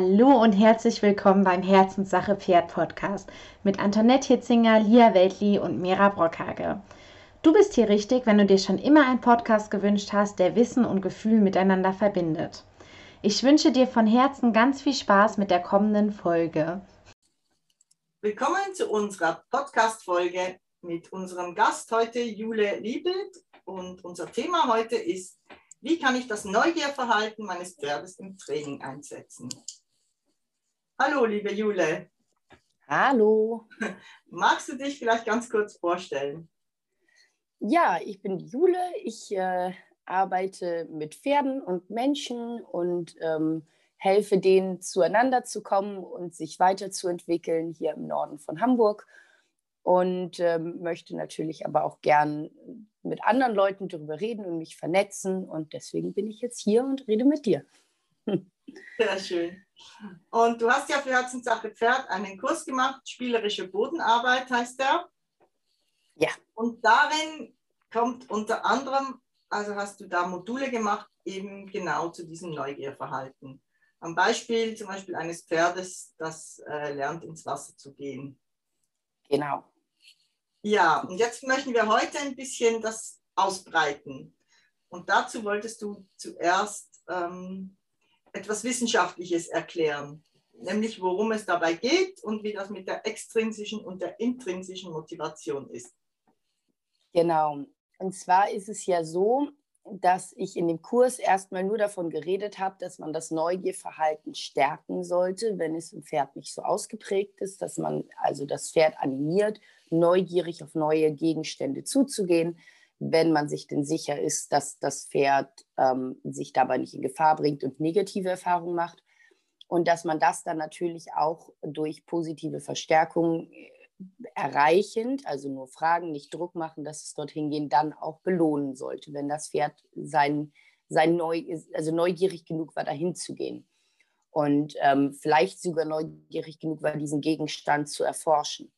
Hallo und herzlich willkommen beim Herzenssache Pferd Podcast mit Antoinette Hitzinger, Lia Weltli und Mira Brockhage. Du bist hier richtig, wenn du dir schon immer einen Podcast gewünscht hast, der Wissen und Gefühl miteinander verbindet. Ich wünsche dir von Herzen ganz viel Spaß mit der kommenden Folge. Willkommen zu unserer Podcast-Folge mit unserem Gast heute, Jule Liebelt. Und unser Thema heute ist wie kann ich das Neugierverhalten meines Pferdes im Training einsetzen? Hallo, liebe Jule. Hallo. Magst du dich vielleicht ganz kurz vorstellen? Ja, ich bin Jule. Ich äh, arbeite mit Pferden und Menschen und ähm, helfe denen zueinander zu kommen und sich weiterzuentwickeln hier im Norden von Hamburg und ähm, möchte natürlich aber auch gern mit anderen Leuten darüber reden und mich vernetzen. Und deswegen bin ich jetzt hier und rede mit dir. Sehr schön. Und du hast ja für Herzenssache Pferd einen Kurs gemacht, spielerische Bodenarbeit heißt der. Ja. Und darin kommt unter anderem, also hast du da Module gemacht, eben genau zu diesem Neugierverhalten. Am Beispiel zum Beispiel eines Pferdes, das äh, lernt, ins Wasser zu gehen. Genau. Ja, und jetzt möchten wir heute ein bisschen das ausbreiten. Und dazu wolltest du zuerst ähm, etwas Wissenschaftliches erklären, nämlich worum es dabei geht und wie das mit der extrinsischen und der intrinsischen Motivation ist. Genau. Und zwar ist es ja so, dass ich in dem Kurs erstmal nur davon geredet habe, dass man das Neugierverhalten stärken sollte, wenn es im Pferd nicht so ausgeprägt ist, dass man also das Pferd animiert, neugierig auf neue Gegenstände zuzugehen, wenn man sich denn sicher ist, dass das Pferd ähm, sich dabei nicht in Gefahr bringt und negative Erfahrungen macht. Und dass man das dann natürlich auch durch positive Verstärkung äh, erreichend, also nur fragen, nicht Druck machen, dass es dorthin gehen, dann auch belohnen sollte, wenn das Pferd sein, sein neu, also neugierig genug war, dahin zu gehen. Und ähm, vielleicht sogar neugierig genug war, diesen Gegenstand zu erforschen.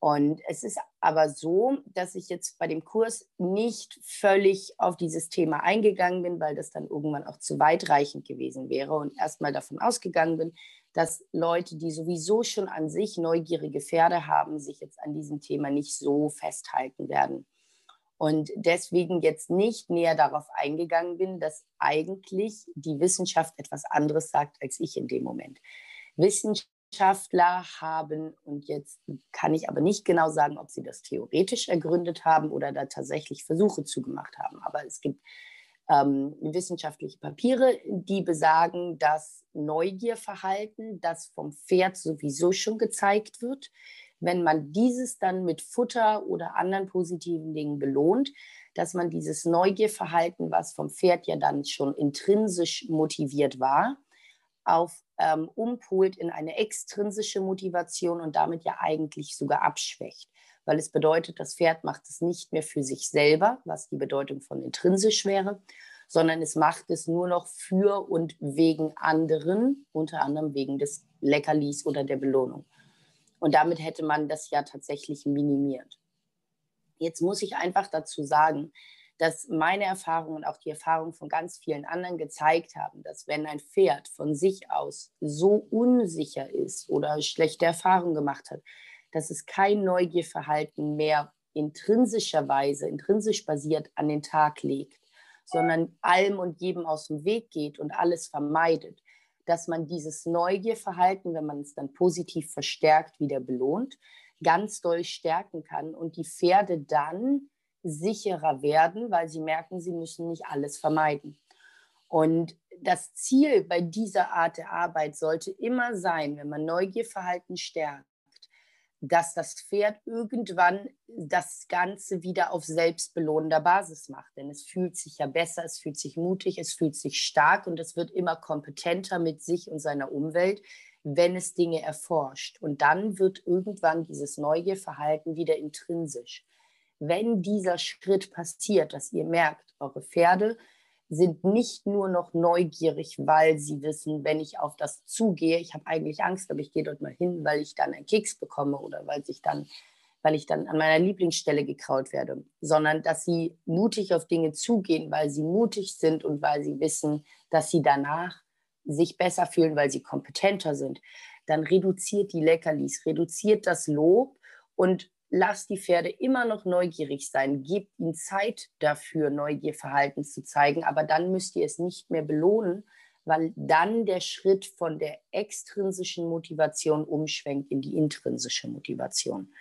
Und es ist aber so, dass ich jetzt bei dem Kurs nicht völlig auf dieses Thema eingegangen bin, weil das dann irgendwann auch zu weitreichend gewesen wäre und erstmal davon ausgegangen bin, dass Leute, die sowieso schon an sich neugierige Pferde haben, sich jetzt an diesem Thema nicht so festhalten werden. Und deswegen jetzt nicht näher darauf eingegangen bin, dass eigentlich die Wissenschaft etwas anderes sagt als ich in dem Moment. Wissenschaft Wissenschaftler haben, und jetzt kann ich aber nicht genau sagen, ob sie das theoretisch ergründet haben oder da tatsächlich Versuche zugemacht haben, aber es gibt ähm, wissenschaftliche Papiere, die besagen, dass Neugierverhalten, das vom Pferd sowieso schon gezeigt wird, wenn man dieses dann mit Futter oder anderen positiven Dingen belohnt, dass man dieses Neugierverhalten, was vom Pferd ja dann schon intrinsisch motiviert war, auf ähm, umpolt in eine extrinsische Motivation und damit ja eigentlich sogar abschwächt. Weil es bedeutet, das Pferd macht es nicht mehr für sich selber, was die Bedeutung von intrinsisch wäre, sondern es macht es nur noch für und wegen anderen, unter anderem wegen des Leckerlis oder der Belohnung. Und damit hätte man das ja tatsächlich minimiert. Jetzt muss ich einfach dazu sagen, dass meine Erfahrungen und auch die Erfahrungen von ganz vielen anderen gezeigt haben, dass wenn ein Pferd von sich aus so unsicher ist oder schlechte Erfahrungen gemacht hat, dass es kein Neugierverhalten mehr intrinsischerweise, intrinsisch basiert an den Tag legt, sondern allem und jedem aus dem Weg geht und alles vermeidet, dass man dieses Neugierverhalten, wenn man es dann positiv verstärkt, wieder belohnt, ganz doll stärken kann und die Pferde dann sicherer werden, weil sie merken, sie müssen nicht alles vermeiden. Und das Ziel bei dieser Art der Arbeit sollte immer sein, wenn man Neugierverhalten stärkt, dass das Pferd irgendwann das Ganze wieder auf selbstbelohnender Basis macht. Denn es fühlt sich ja besser, es fühlt sich mutig, es fühlt sich stark und es wird immer kompetenter mit sich und seiner Umwelt, wenn es Dinge erforscht. Und dann wird irgendwann dieses Neugierverhalten wieder intrinsisch wenn dieser Schritt passiert, dass ihr merkt, eure Pferde sind nicht nur noch neugierig, weil sie wissen, wenn ich auf das zugehe, ich habe eigentlich Angst, aber ich gehe dort mal hin, weil ich dann einen Keks bekomme oder weil ich dann, weil ich dann an meiner Lieblingsstelle gekraut werde, sondern dass sie mutig auf Dinge zugehen, weil sie mutig sind und weil sie wissen, dass sie danach sich besser fühlen, weil sie kompetenter sind, dann reduziert die Leckerlis, reduziert das Lob und lasst die Pferde immer noch neugierig sein. Gebt ihnen Zeit dafür, Neugierverhalten zu zeigen, aber dann müsst ihr es nicht mehr belohnen, weil dann der Schritt von der extrinsischen Motivation umschwenkt in die intrinsische Motivation.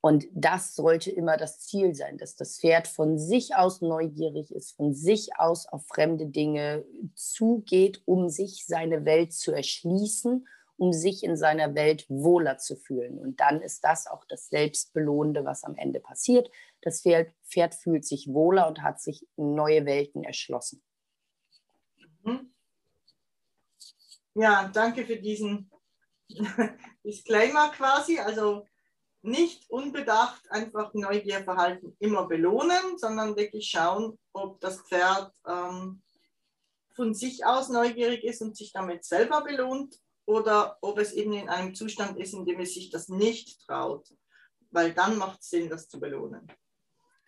Und das sollte immer das Ziel sein, dass das Pferd von sich aus neugierig ist, von sich aus auf fremde Dinge zugeht, um sich seine Welt zu erschließen, um sich in seiner Welt wohler zu fühlen. Und dann ist das auch das Selbstbelohnende, was am Ende passiert. Das Pferd, Pferd fühlt sich wohler und hat sich neue Welten erschlossen. Mhm. Ja, danke für diesen Disclaimer quasi. Also nicht unbedacht einfach Neugierverhalten immer belohnen, sondern wirklich schauen, ob das Pferd ähm, von sich aus neugierig ist und sich damit selber belohnt oder ob es eben in einem Zustand ist, in dem es sich das nicht traut, weil dann macht es Sinn, das zu belohnen.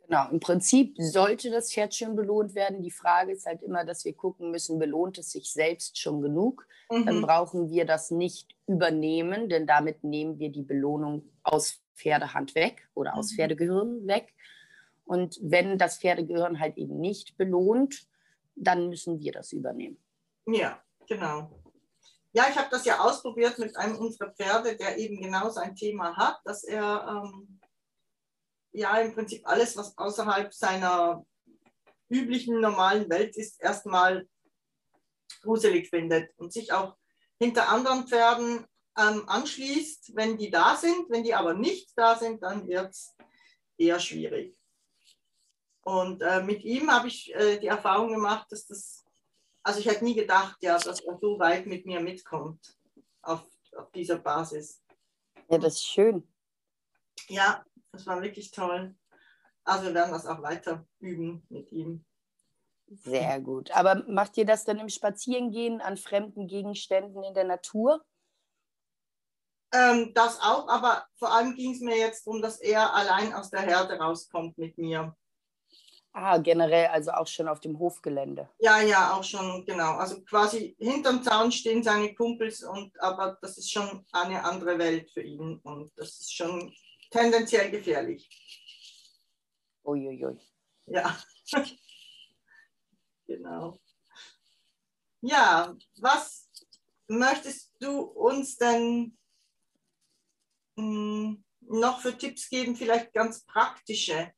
Genau, im Prinzip sollte das Pferd schon belohnt werden. Die Frage ist halt immer, dass wir gucken müssen, belohnt es sich selbst schon genug? Mhm. Dann brauchen wir das nicht übernehmen, denn damit nehmen wir die Belohnung aus Pferdehand weg oder aus mhm. Pferdegehirn weg. Und wenn das Pferdegehirn halt eben nicht belohnt, dann müssen wir das übernehmen. Ja, genau. Ja, ich habe das ja ausprobiert mit einem unserer Pferde, der eben genau sein Thema hat, dass er ähm, ja im Prinzip alles, was außerhalb seiner üblichen normalen Welt ist, erstmal gruselig findet und sich auch hinter anderen Pferden ähm, anschließt, wenn die da sind. Wenn die aber nicht da sind, dann wird es eher schwierig. Und äh, mit ihm habe ich äh, die Erfahrung gemacht, dass das, also ich hätte nie gedacht, ja, dass er so weit mit mir mitkommt auf, auf dieser Basis. Ja, das ist schön. Ja, das war wirklich toll. Also wir werden das auch weiter üben mit ihm. Sehr gut. Aber macht ihr das dann im Spazierengehen an fremden Gegenständen in der Natur? Ähm, das auch, aber vor allem ging es mir jetzt darum, dass er allein aus der Herde rauskommt mit mir. Ah, generell, also auch schon auf dem Hofgelände. Ja, ja, auch schon, genau. Also quasi hinterm Zaun stehen seine Kumpels, und, aber das ist schon eine andere Welt für ihn und das ist schon tendenziell gefährlich. Uiuiui. Ja. genau. Ja, was möchtest du uns denn mh, hm, noch für Tipps geben, vielleicht ganz praktische?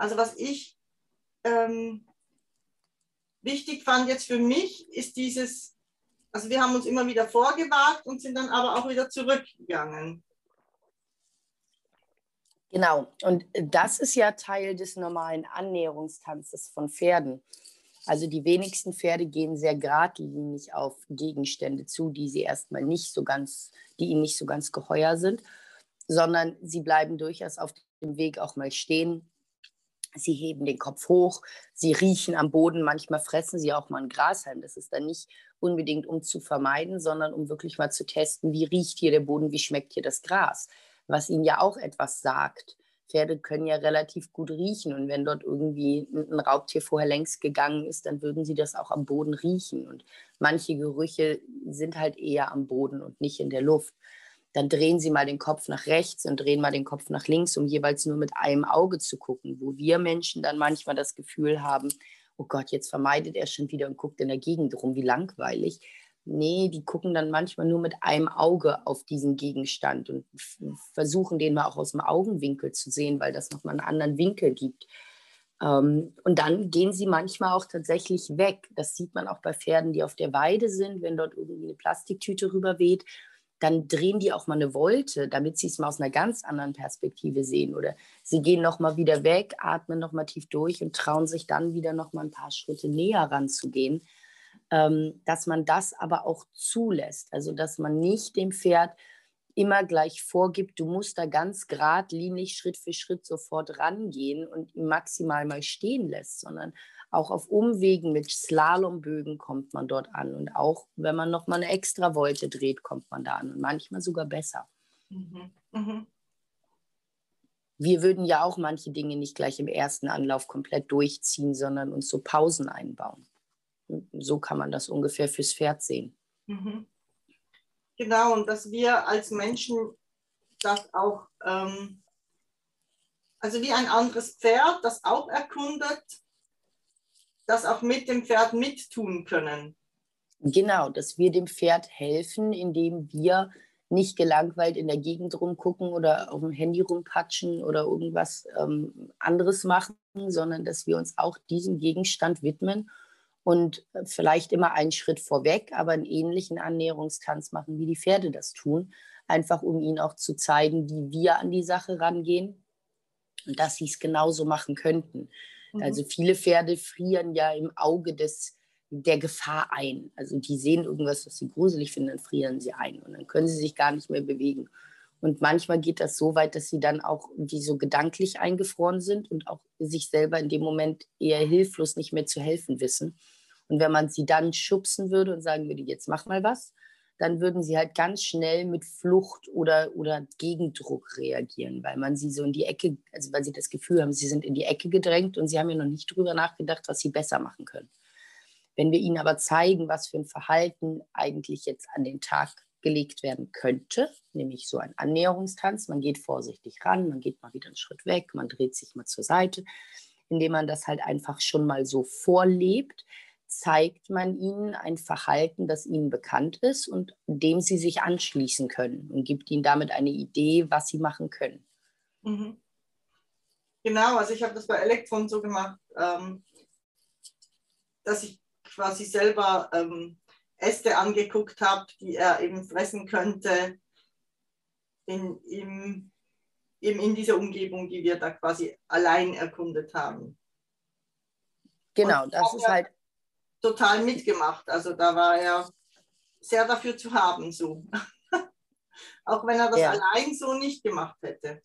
Also was ich ähm, wichtig fand jetzt für mich, ist dieses, also wir haben uns immer wieder vorgewagt und sind dann aber auch wieder zurückgegangen. Genau, und das ist ja Teil des normalen Annäherungstanzes von Pferden. Also die wenigsten Pferde gehen sehr geradlinig auf Gegenstände zu, die sie erstmal nicht so ganz, die ihnen nicht so ganz geheuer sind, sondern sie bleiben durchaus auf dem Weg auch mal stehen. Sie heben den Kopf hoch, sie riechen am Boden, manchmal fressen sie auch mal ein Grashalm. Das ist dann nicht unbedingt um zu vermeiden, sondern um wirklich mal zu testen, wie riecht hier der Boden, wie schmeckt hier das Gras was ihnen ja auch etwas sagt. Pferde können ja relativ gut riechen und wenn dort irgendwie ein Raubtier vorher längst gegangen ist, dann würden sie das auch am Boden riechen. Und manche Gerüche sind halt eher am Boden und nicht in der Luft. Dann drehen sie mal den Kopf nach rechts und drehen mal den Kopf nach links, um jeweils nur mit einem Auge zu gucken, wo wir Menschen dann manchmal das Gefühl haben, oh Gott, jetzt vermeidet er schon wieder und guckt in der Gegend rum, wie langweilig. Nee, die gucken dann manchmal nur mit einem Auge auf diesen Gegenstand und versuchen den mal auch aus dem Augenwinkel zu sehen, weil das nochmal einen anderen Winkel gibt. Ähm, und dann gehen sie manchmal auch tatsächlich weg. Das sieht man auch bei Pferden, die auf der Weide sind, wenn dort irgendwie eine Plastiktüte rüberweht. Dann drehen die auch mal eine Wolte, damit sie es mal aus einer ganz anderen Perspektive sehen. Oder sie gehen nochmal wieder weg, atmen nochmal tief durch und trauen sich dann wieder nochmal ein paar Schritte näher ranzugehen ähm, dass man das aber auch zulässt. Also dass man nicht dem Pferd immer gleich vorgibt, du musst da ganz geradlinig Schritt für Schritt sofort rangehen und maximal mal stehen lässt, sondern auch auf Umwegen mit Slalombögen kommt man dort an. Und auch wenn man noch mal eine extra Wolte dreht, kommt man da an. Und manchmal sogar besser. Mhm. Mhm. Wir würden ja auch manche Dinge nicht gleich im ersten Anlauf komplett durchziehen, sondern uns so Pausen einbauen. so kann man das ungefähr fürs Pferd sehen. Mhm. Genau, und dass wir als Menschen das auch, ähm, also wie ein anderes Pferd, das auch erkundet, das auch mit dem Pferd mittun können. Genau, dass wir dem Pferd helfen, indem wir nicht gelangweilt in der Gegend rumgucken oder auf dem Handy rumpatschen oder irgendwas ähm, anderes machen, sondern dass wir uns auch diesem Gegenstand widmen und vielleicht immer einen Schritt vorweg, aber einen ähnlichen Annäherungstanz machen, wie die Pferde das tun, einfach um ihnen auch zu zeigen, wie wir an die Sache rangehen und dass sie es genauso machen könnten. Mhm. Also viele Pferde frieren ja im Auge des der Gefahr ein. Also die sehen irgendwas, was sie gruselig finden, dann frieren sie ein und dann können sie sich gar nicht mehr bewegen. Und manchmal geht das so weit, dass sie dann auch wie so gedanklich eingefroren sind und auch sich selber in dem Moment eher hilflos nicht mehr zu helfen wissen. Und wenn man sie dann schubsen würde und sagen würde, jetzt mach mal was, dann würden sie halt ganz schnell mit Flucht oder, oder Gegendruck reagieren, weil man sie so in die Ecke, also weil sie das Gefühl haben, sie sind in die Ecke gedrängt und sie haben ja noch nicht drüber nachgedacht, was sie besser machen können. Wenn wir ihnen aber zeigen, was für ein Verhalten eigentlich jetzt an den Tag gelegt werden könnte, nämlich so ein Annäherungstanz, man geht vorsichtig ran, man geht mal wieder einen Schritt weg, man dreht sich mal zur Seite, indem man das halt einfach schon mal so vorlebt, zeigt man ihnen ein Verhalten, das ihnen bekannt ist und dem sie sich anschließen können und gibt ihnen damit eine Idee, was sie machen können. Mhm. Genau, also ich habe das bei Elektron so gemacht, ähm, dass ich quasi selber ähm, Äste angeguckt habe, die er eben fressen könnte in, in, eben in dieser Umgebung, die wir da quasi allein erkundet haben. Genau, das ist halt. Total mitgemacht. Also da war er sehr dafür zu haben, so. Auch wenn er das ja. allein so nicht gemacht hätte.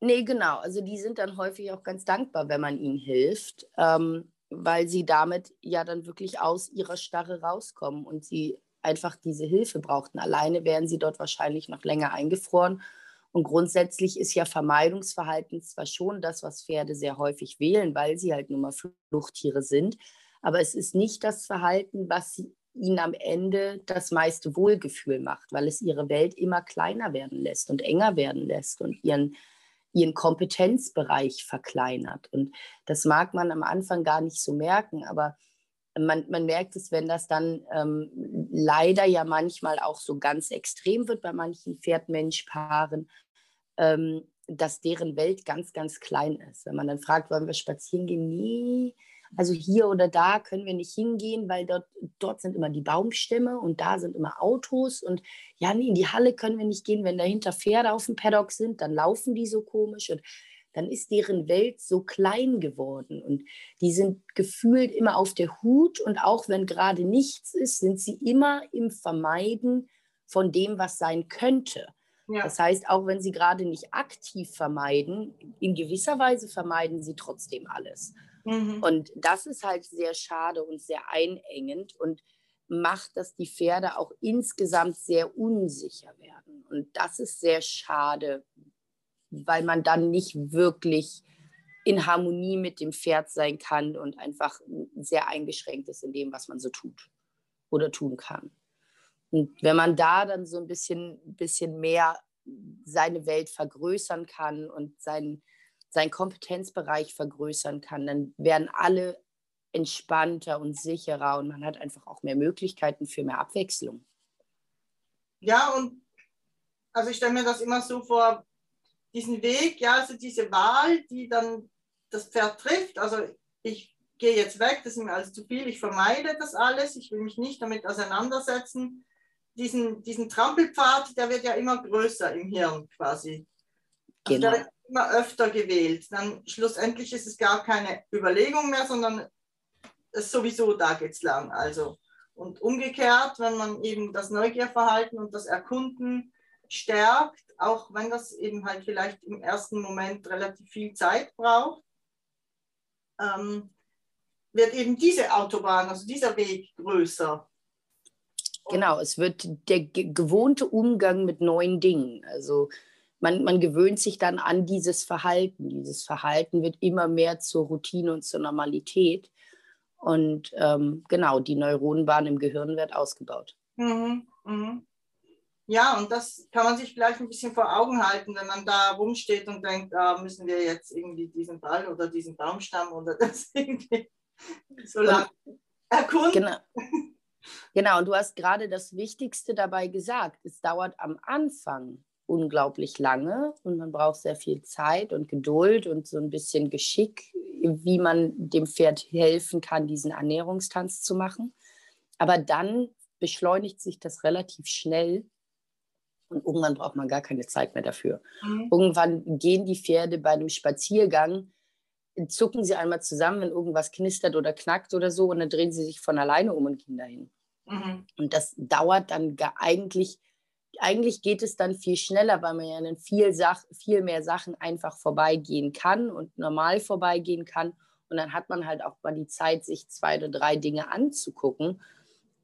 Nee, genau. Also die sind dann häufig auch ganz dankbar, wenn man ihnen hilft. Ähm, weil sie damit ja dann wirklich aus ihrer Starre rauskommen und sie einfach diese Hilfe brauchten. Alleine wären sie dort wahrscheinlich noch länger eingefroren. Und grundsätzlich ist ja Vermeidungsverhalten zwar schon das, was Pferde sehr häufig wählen, weil sie halt nun mal Fluchttiere sind, aber es ist nicht das Verhalten, was ihnen am Ende das meiste Wohlgefühl macht, weil es ihre Welt immer kleiner werden lässt und enger werden lässt und ihren ihren Kompetenzbereich verkleinert. Und das mag man am Anfang gar nicht so merken, aber man, man merkt es, wenn das dann ähm, leider ja manchmal auch so ganz extrem wird bei manchen Pferd-Mensch-Paaren, ähm, dass deren Welt ganz, ganz klein ist. Wenn man dann fragt, wollen wir spazieren gehen? Nee, also hier oder da können wir nicht hingehen, weil dort, dort sind immer die Baumstämme und da sind immer Autos. Und ja, nee, in die Halle können wir nicht gehen, wenn dahinter Pferde auf dem Paddock sind, dann laufen die so komisch und dann ist deren Welt so klein geworden und die sind gefühlt immer auf der Hut und auch wenn gerade nichts ist, sind sie immer im Vermeiden von dem, was sein könnte. Ja. Das heißt, auch wenn sie gerade nicht aktiv vermeiden, in gewisser Weise vermeiden sie trotzdem alles. Mhm. Und das ist halt sehr schade und sehr einengend und macht, dass die Pferde auch insgesamt sehr unsicher werden. Und das ist sehr schade, weil man dann nicht wirklich in Harmonie mit dem Pferd sein kann und einfach sehr eingeschränkt ist in dem, was man so tut oder tun kann. Und wenn man da dann so ein bisschen, bisschen mehr seine Welt vergrößern kann und sein, seinen Kompetenzbereich vergrößern kann, dann werden alle entspannter und sicherer und man hat einfach auch mehr Möglichkeiten für mehr Abwechslung. Ja, und also ich stelle mir das immer so vor, diesen Weg, ja, also diese Wahl, die dann das Pferd trifft, also ich gehe jetzt weg, das ist mir alles zu viel, ich vermeide das alles, ich will mich nicht damit auseinandersetzen. Diesen, diesen Trampelpfad, der wird ja immer größer im Hirn quasi. Also genau. der wird immer öfter gewählt. Dann schlussendlich ist es gar keine Überlegung mehr, sondern es ist sowieso da geht's lang. Also und umgekehrt, wenn man eben das Neugierverhalten und das Erkunden stärkt, auch wenn das eben halt vielleicht im ersten Moment relativ viel Zeit braucht, ähm, wird eben diese Autobahn, also dieser Weg größer. Genau, es wird der gewohnte Umgang mit neuen Dingen. Also man, man gewöhnt sich dann an dieses Verhalten. Dieses Verhalten wird immer mehr zur Routine und zur Normalität. Und ähm, genau, die Neuronenbahn im Gehirn wird ausgebaut. Mhm, mhm. Ja, und das kann man sich vielleicht ein bisschen vor Augen halten, wenn man da rumsteht und denkt, da ah, müssen wir jetzt irgendwie diesen Ball oder diesen Baumstamm oder das irgendwie so lange erkunden. Genau. genau, und du hast gerade das Wichtigste dabei gesagt. Es dauert am Anfang unglaublich lange und man braucht sehr viel Zeit und Geduld und so ein bisschen Geschick, wie man dem Pferd helfen kann, diesen Ernährungstanz zu machen. Aber dann beschleunigt sich das relativ schnell und irgendwann braucht man gar keine Zeit mehr dafür. Mhm. Irgendwann gehen die Pferde bei einem Spaziergang, zucken sie einmal zusammen, wenn irgendwas knistert oder knackt oder so, und dann drehen sie sich von alleine um und gehen dahin. Mhm. Und das dauert dann eigentlich, eigentlich geht es dann viel schneller, weil man ja in viel, viel mehr Sachen einfach vorbeigehen kann und normal vorbeigehen kann. Und dann hat man halt auch mal die Zeit, sich zwei oder drei Dinge anzugucken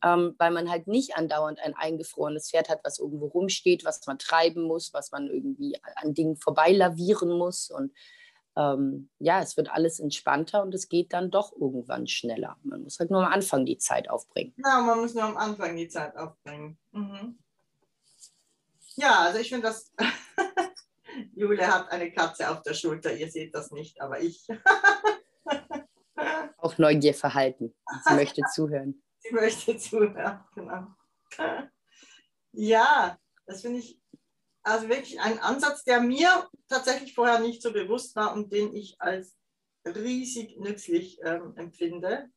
ähm, weil man halt nicht andauernd ein eingefrorenes Pferd hat, was irgendwo rumsteht, was man treiben muss, was man irgendwie an Dingen vorbeilavieren muss. Und ähm, ja, es wird alles entspannter und es geht dann doch irgendwann schneller. Man muss halt nur am Anfang die Zeit aufbringen. Ja, man muss nur am Anfang die Zeit aufbringen. Mhm. Ja, also ich finde das. Jule hat eine Katze auf der Schulter, ihr seht das nicht, aber ich. Auch Neugierverhalten. Sie möchte zuhören. Sie möchte zuhören, genau. Ja, das finde ich also wirklich ein Ansatz, der mir tatsächlich vorher nicht so bewusst war und den ich als riesig nützlich ähm, empfinde,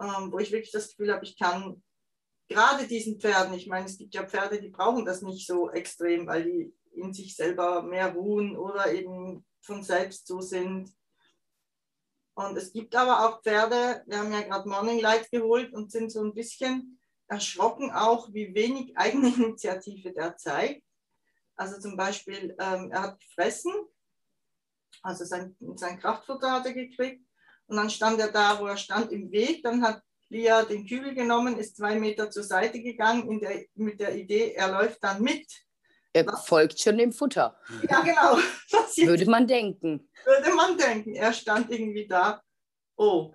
ähm, wo ich wirklich das Gefühl habe, ich kann gerade diesen Pferden, ich meine, es gibt ja Pferde, die brauchen das nicht so extrem, weil die in sich selber mehr ruhen oder eben von selbst so sind, und es gibt aber auch Pferde, wir haben ja gerade Morning Light geholt und sind so ein bisschen erschrocken auch, wie wenig Eigeninitiative der zeigt. Also zum Beispiel, ähm, er hat gefressen, also sein, sein Kraftfutter hat er gekriegt und dann stand er da, wo er stand, im Weg. Dann hat Lia den Kübel genommen, ist zwei Meter zur Seite gegangen der, mit der Idee, er läuft dann mit. Er was, folgt schon dem Futter. Ja, genau. Würde man denken würde man denken. Er stand irgendwie da, oh,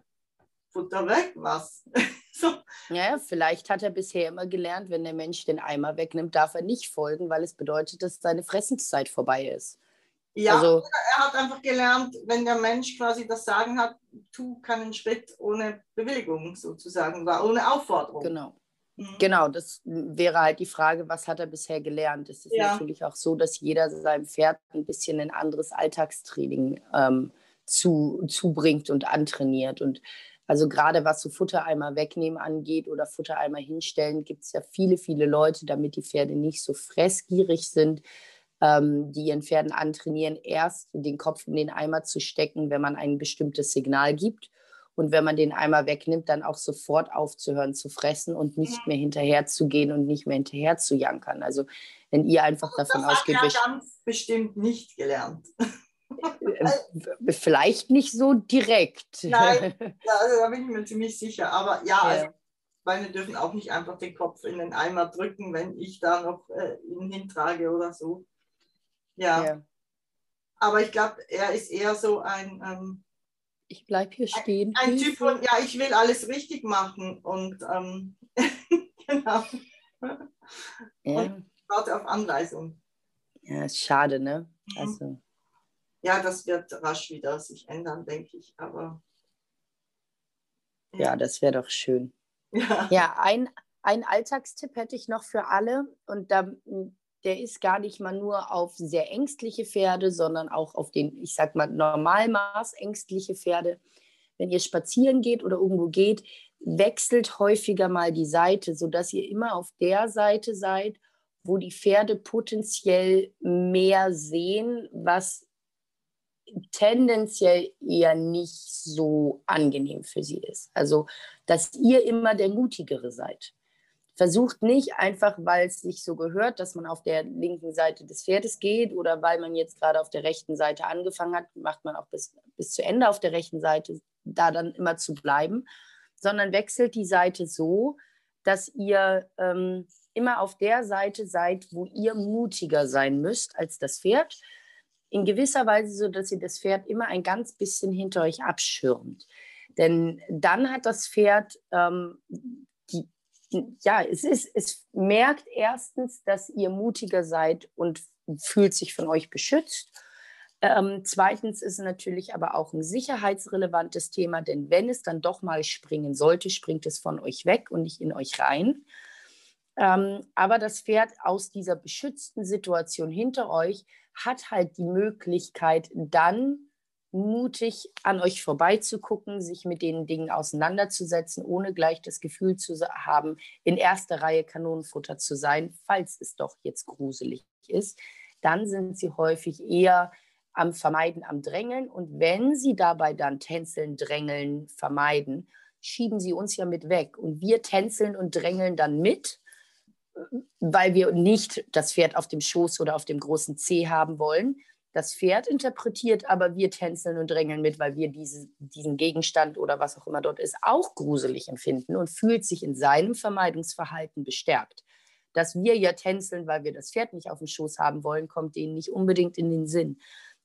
Futter weg, was? so. Ja, vielleicht hat er bisher immer gelernt, wenn der Mensch den Eimer wegnimmt, darf er nicht folgen, weil es bedeutet, dass seine Fressenszeit vorbei ist. Ja, also, er hat einfach gelernt, wenn der Mensch quasi das Sagen hat, tu keinen Schritt ohne Bewilligung sozusagen, ohne Aufforderung. Genau. Mhm. Genau, das wäre halt die Frage, was hat er bisher gelernt? Es ist ja. natürlich auch so, dass jeder seinem Pferd ein bisschen ein anderes Alltagstraining ähm, zu, zubringt und antrainiert. Und also gerade was so Futtereimer wegnehmen angeht oder Futtereimer hinstellen, gibt es ja viele, viele Leute, damit die Pferde nicht so fressgierig sind, ähm, die ihren Pferden antrainieren, erst den Kopf in den Eimer zu stecken, wenn man ein bestimmtes Signal gibt und wenn man den einmal wegnimmt, dann auch sofort aufzuhören zu fressen und nicht mehr hinterher zu gehen und nicht mehr hinterher zu jankern. Also wenn ihr einfach das davon ausgeht. Das hat ganz bestimmt nicht gelernt. Äh, vielleicht nicht so direkt. Nein, also da bin ich mir ziemlich sicher. Aber ja, ja. Also, Beine dürfen auch nicht einfach den Kopf in den Eimer drücken, wenn ich da noch äh, ihn hintrage oder so. Ja. ja. Aber ich glaube, er ist eher so ein, ähm, ich bleibe hier stehen. Ein, ein Typ von, ja, ich will alles richtig machen und ähm, genau. Ja. Und warte auf Anweisung. Ja, ist schade, ne? Mhm. Also. Ja, das wird rasch wieder sich ändern, denke ich. Aber ja, ja das wäre doch schön. Ja, ja ein, ein Alltagstipp hätte ich noch für alle. Und da der ist gar nicht mal nur auf sehr ängstliche Pferde, sondern auch auf den, ich sag mal, Normalmaß ängstliche Pferde. Wenn ihr spazieren geht oder irgendwo geht, wechselt häufiger mal die Seite, sodass ihr immer auf der Seite seid, wo die Pferde potenziell mehr sehen, was tendenziell eher nicht so angenehm für sie ist. Also, dass ihr immer der Mutigere seid. Versucht nicht einfach, weil es sich so gehört, dass man auf der linken Seite des Pferdes geht oder weil man jetzt gerade auf der rechten Seite angefangen hat, macht man auch bis, bis zu Ende auf der rechten Seite, da dann immer zu bleiben, sondern wechselt die Seite so, dass ihr ähm, immer auf der Seite seid, wo ihr mutiger sein müsst als das Pferd. In gewisser Weise so, dass ihr das Pferd immer ein ganz bisschen hinter euch abschirmt. Denn dann hat das Pferd ähm, die, ja, es ist, es merkt erstens, dass ihr mutiger seid und fühlt sich von euch beschützt. Ähm, zweitens ist es natürlich aber auch ein sicherheitsrelevantes Thema, denn wenn es dann doch mal springen sollte, springt es von euch weg und nicht in euch rein. Ähm, aber das Pferd aus dieser beschützten Situation hinter euch hat halt die Möglichkeit, dann mutig an euch vorbeizugucken, sich mit den Dingen auseinanderzusetzen, ohne gleich das Gefühl zu haben, in erster Reihe Kanonenfutter zu sein, falls es doch jetzt gruselig ist. Dann sind sie häufig eher am Vermeiden, am Drängeln. Und wenn sie dabei dann tänzeln, drängeln, vermeiden, schieben sie uns ja mit weg. Und wir tänzeln und drängeln dann mit, weil wir nicht das Pferd auf dem Schoß oder auf dem großen C haben wollen. Das Pferd interpretiert, aber wir tänzeln und drängeln mit, weil wir diese, diesen Gegenstand oder was auch immer dort ist, auch gruselig empfinden und fühlt sich in seinem Vermeidungsverhalten bestärkt. Dass wir ja tänzeln, weil wir das Pferd nicht auf dem Schoß haben wollen, kommt denen nicht unbedingt in den Sinn.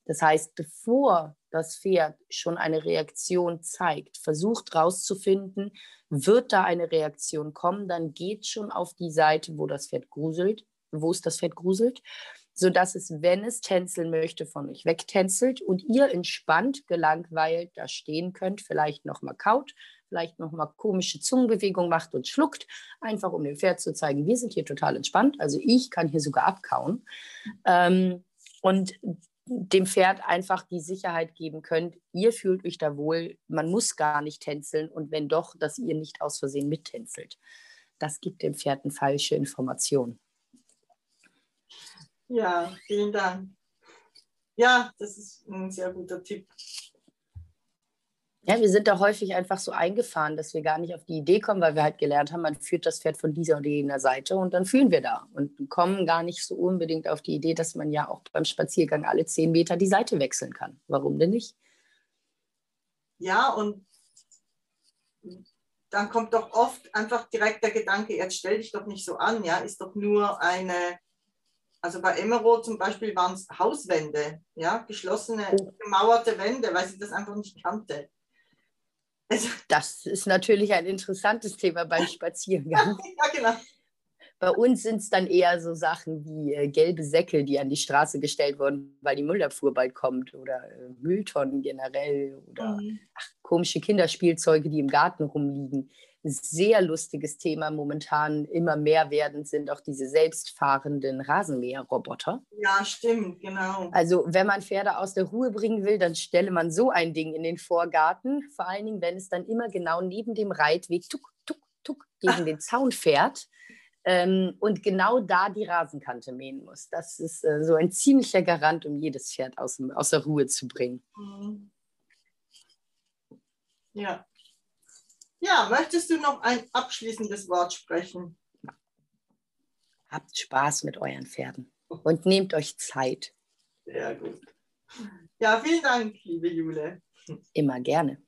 Das heißt, bevor das Pferd schon eine Reaktion zeigt, versucht herauszufinden, wird da eine Reaktion kommen, dann geht schon auf die Seite, wo das Pferd gruselt, wo es das Pferd gruselt, sodass es, wenn es tänzeln möchte, von euch wegtänzelt und ihr entspannt, gelangweilt da stehen könnt, vielleicht nochmal kaut, vielleicht nochmal komische Zungenbewegungen macht und schluckt, einfach um dem Pferd zu zeigen, wir sind hier total entspannt. Also ich kann hier sogar abkauen. Ähm, und dem Pferd einfach die Sicherheit geben könnt, ihr fühlt euch da wohl, man muss gar nicht tänzeln und wenn doch, dass ihr nicht aus Versehen mittänzelt. Das gibt dem Pferd eine falsche Information. Ja, vielen Dank. Ja, das ist ein sehr guter Tipp. Ja, wir sind da häufig einfach so eingefahren, dass wir gar nicht auf die Idee kommen, weil wir halt gelernt haben, man führt das Pferd von dieser oder jener Seite und dann fühlen wir da und kommen gar nicht so unbedingt auf die Idee, dass man ja auch beim Spaziergang alle zehn Meter die Seite wechseln kann. Warum denn nicht? Ja, und dann kommt doch oft einfach direkt der Gedanke, jetzt stell dich doch nicht so an, ja, ist doch nur eine, also bei Emerald zum Beispiel waren es Hauswände, ja, geschlossene, oh. gemauerte Wände, weil sie das einfach nicht kannte. Also, das ist natürlich ein interessantes Thema beim Spaziergang. ja, genau. Bei uns sind es dann eher so Sachen wie äh, gelbe Säcke, die an die Straße gestellt wurden, weil die Müllabfuhr bald kommt oder äh, Mülltonnen generell oder mhm. ach, komische Kinderspielzeuge, die im Garten rumliegen sehr lustiges Thema momentan immer mehr werden, sind auch diese selbstfahrenden Rasenmäherroboter. Ja, stimmt, genau. Also wenn man Pferde aus der Ruhe bringen will, dann stelle man so ein Ding in den Vorgarten. Vor allen Dingen, wenn es dann immer genau neben dem Reitweg tuk, tuk, tuk gegen den Zaun fährt ähm, und genau da die Rasenkante mähen muss. Das ist äh, so ein ziemlicher Garant, um jedes Pferd aus, aus der Ruhe zu bringen. Mhm. Ja, ja, möchtest du noch ein abschließendes Wort sprechen? Habt Spaß mit euren Pferden und nehmt euch Zeit. Sehr gut. Ja, vielen Dank, liebe Jule. Immer gerne.